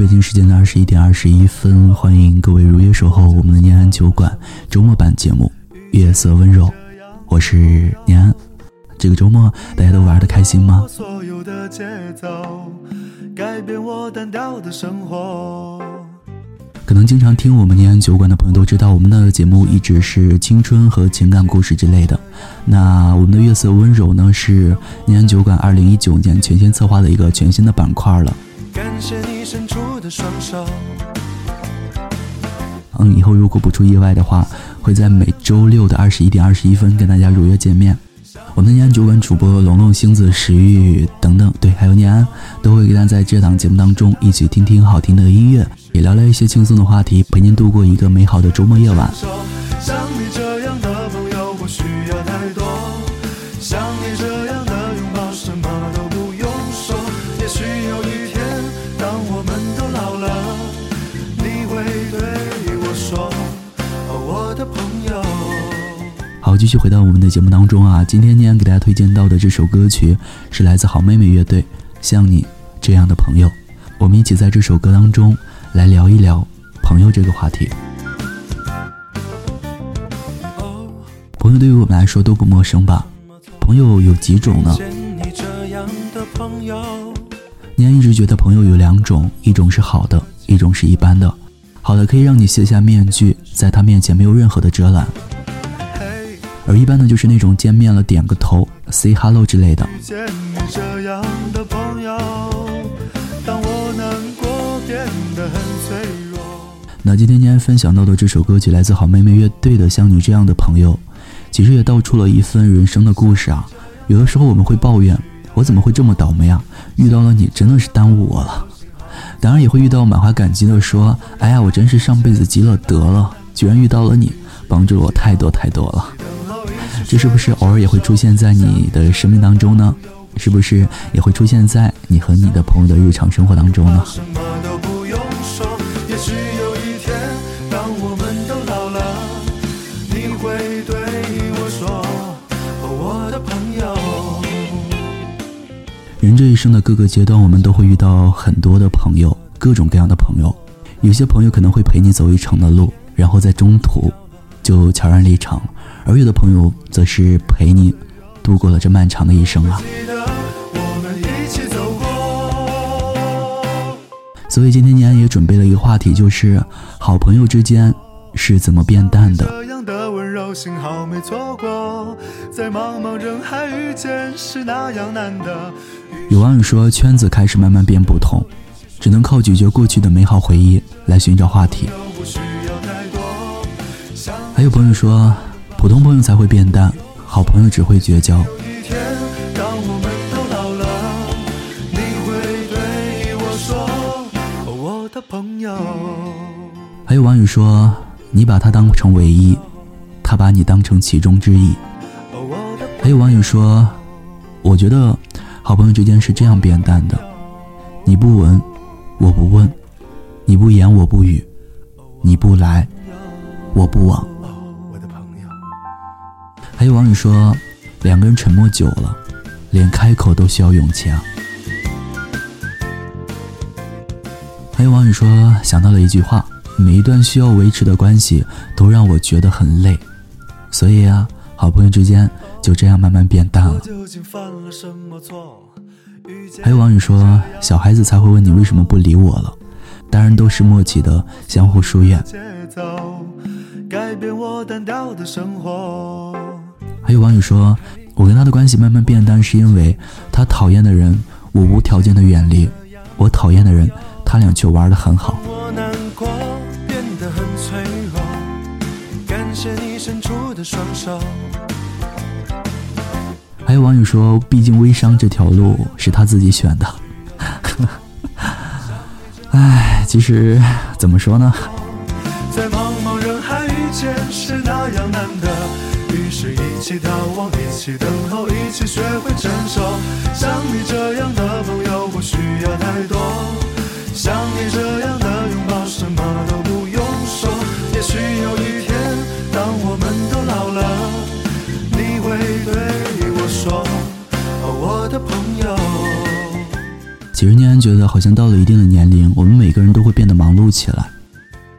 北京时间的二十一点二十一分，欢迎各位如约守候我们的念安酒馆周末版节目《月色温柔》，我是念安。这个周末大家都玩的开心吗？改变我单调的生活可能经常听我们念安酒馆的朋友都知道，我们的节目一直是青春和情感故事之类的。那我们的月色温柔呢，是念安酒馆二零一九年全新策划的一个全新的板块了。感谢你伸出的双手。嗯，以后如果不出意外的话，会在每周六的二十一点二十一分跟大家如约见面。我们的念安酒馆主播龙龙、星子、石玉等等，对，还有念安，都会跟大家在这档节目当中一起听听好听的音乐，也聊聊一些轻松的话题，陪您度过一个美好的周末夜晚。好，继续回到我们的节目当中啊！今天念给大家推荐到的这首歌曲是来自好妹妹乐队《像你这样的朋友》，我们一起在这首歌当中来聊一聊朋友这个话题。朋友对于我们来说都不陌生吧？朋友有几种呢？念一直觉得朋友有两种，一种是好的，一种是一般的。好的可以让你卸下面具，在他面前没有任何的遮拦。而一般呢就是那种见面了点个头，say hello 之类的。那今天今天分享到的这首歌曲来自好妹妹乐队的《像你这样的朋友》，其实也道出了一份人生的故事啊。有的时候我们会抱怨，我怎么会这么倒霉啊？遇到了你真的是耽误我了。当然也会遇到满怀感激的说，哎呀，我真是上辈子积了德了，居然遇到了你，帮助了我太多太多了。这是不是偶尔也会出现在你的生命当中呢？是不是也会出现在你和你的朋友的日常生活当中呢？人这一生的各个阶段，我们都会遇到很多的朋友，各种各样的朋友。有些朋友可能会陪你走一程的路，然后在中途就悄然离场。而有的朋友则是陪你度过了这漫长的一生啊。所以今天念安也准备了一个话题，就是好朋友之间是怎么变淡的。有网友说，圈子开始慢慢变不同，只能靠咀嚼过去的美好回忆来寻找话题。还有朋友说。普通朋友才会变淡，好朋友只会绝交。还有网友说，你把他当成唯一，他把你当成其中之一。还有网友说，我觉得好朋友之间是这样变淡的：你不闻，我不问；你不言，我不语；你不来，我不往。还有网友说，两个人沉默久了，连开口都需要勇气啊。还有网友说，想到了一句话：每一段需要维持的关系，都让我觉得很累。所以啊，好朋友之间就这样慢慢变淡了。还有网友说，小孩子才会问你为什么不理我了，大人都是默契的相互疏远。还有网友说，我跟他的关系慢慢变淡，是因为他讨厌的人，我无条件的远离；我讨厌的人，他俩却玩的很好。还有网友说，毕竟微商这条路是他自己选的。唉，其实怎么说呢？起逃亡，一起等候，一起学会承受。像你这样的朋友，不需要太多。像你这样的拥抱，什么都不用说。也许有一天，当我们都老了，你会对我说：“哦，我的朋友。”几十年觉得好像到了一定的年龄，我们每个人都会变得忙碌起来，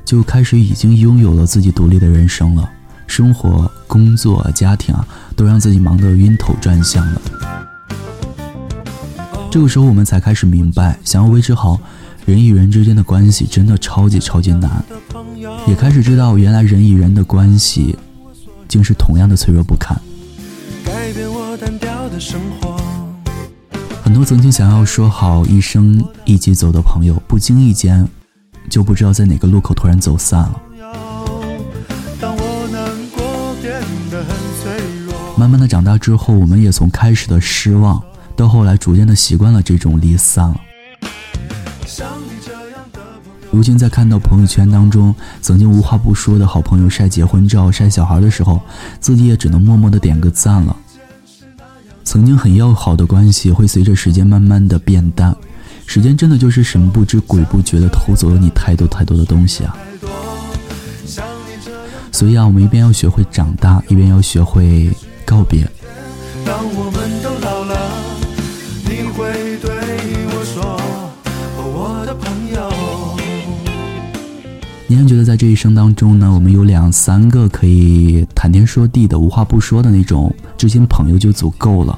就开始已经拥有了自己独立的人生了。生活、工作、家庭啊，都让自己忙得晕头转向了。这个时候，我们才开始明白，想要维持好人与人之间的关系，真的超级超级难。也开始知道，原来人与人的关系，竟是同样的脆弱不堪。改变我单调的生活很多曾经想要说好一生一起走的朋友，不经意间，就不知道在哪个路口突然走散了。慢慢的长大之后，我们也从开始的失望，到后来逐渐的习惯了这种离散了。如今在看到朋友圈当中曾经无话不说的好朋友晒结婚照、晒小孩的时候，自己也只能默默的点个赞了。曾经很要好的关系，会随着时间慢慢的变淡。时间真的就是神不知鬼不觉的偷走了你太多太多的东西啊！所以啊，我们一边要学会长大，一边要学会。告别。当我们都老了，你会对我说：“我的朋友。”你还觉得在这一生当中呢，我们有两三个可以谈天说地的、无话不说的那种知心朋友就足够了。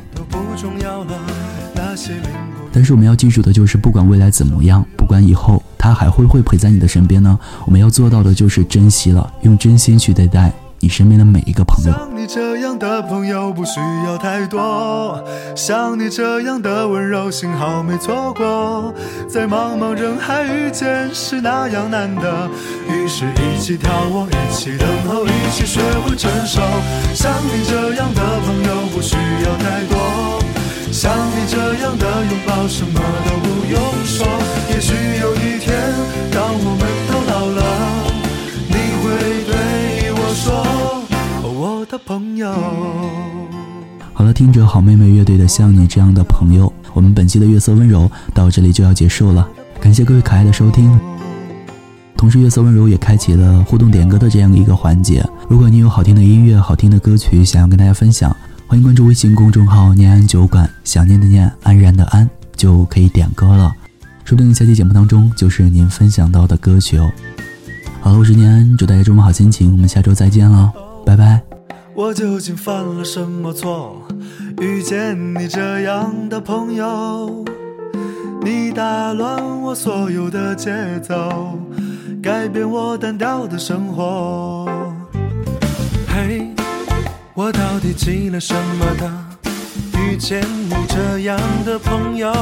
但是我们要记住的就是，不管未来怎么样，不管以后他还会不会陪在你的身边呢？我们要做到的就是珍惜了，用真心去对待。你身边的每一个朋友，像你这样的朋友不需要太多，像你这样的温柔，幸好没错过。在茫茫人海遇见是那样难得，于是一起眺望，一起等候，一起学会承受。像你这样的朋友不需要太多，像你这样的拥抱，什么都听着好妹妹乐队的《像你这样的朋友》，我们本期的月色温柔到这里就要结束了。感谢各位可爱的收听，同时月色温柔也开启了互动点歌的这样一个环节。如果你有好听的音乐、好听的歌曲想要跟大家分享，欢迎关注微信公众号“念安酒馆”，想念的念，安然的安，就可以点歌了。说不定下期节目当中就是您分享到的歌曲哦。好了，我是念安，祝大家周末好心情，我们下周再见了，拜拜。我究竟犯了什么错？遇见你这样的朋友，你打乱我所有的节奏，改变我单调的生活。嘿，我到底积了什么的？遇见你这样的朋友，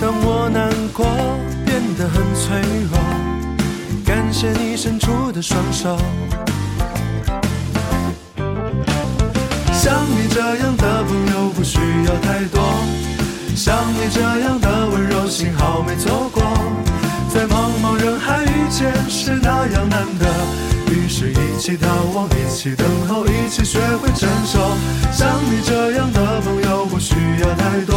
当我难过变得很脆弱，感谢你伸出的双手。像你这样的朋友不需要太多，像你这样的温柔，幸好没错过。在茫茫人海遇见是那样难得，于是一起逃亡，一起等候，一起学会承受。像你这样的朋友不需要太多，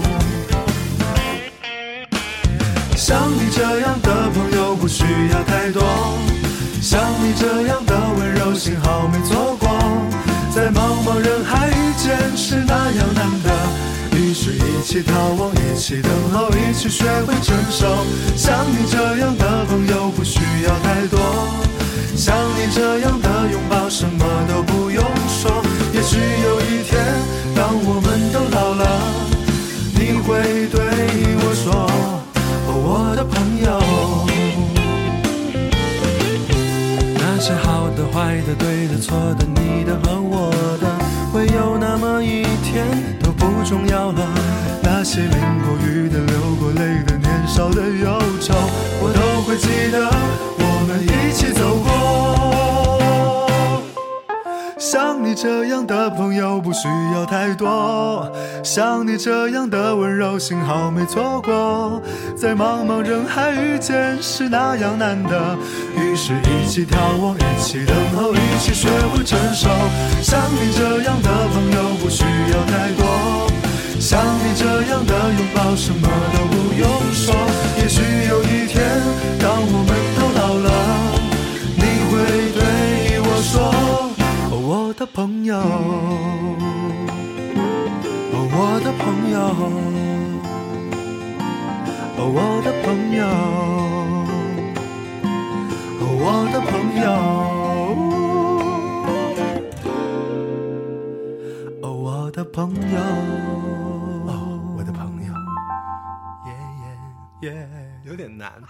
像你这样的朋友不需要太多，像你这样的温柔，幸好没错过。在茫茫人海遇见是那样难得，于是一起逃亡，一起等候，一起学会承受。像你这样的朋友不需要太多，像你这样的拥抱什么都不用说。也许有一天，的、对的、错的、你的和我的，会有那么一天都不重要了。那些淋过雨的、流过泪的、年少的忧愁，我都会记得，像你这样的朋友不需要太多，像你这样的温柔，幸好没错过。在茫茫人海遇见是那样难得，于是一起眺望，一起等候，一起学会承受。像你这样的朋友不需要太多，像你这样的拥抱，什么都不用说。也许有一天，当我们都老了，你会对。我的朋友，哦，我的朋友，哦，我的朋友，哦，我的朋友，哦，我的朋友，哦，我的朋友，耶耶耶，有点难。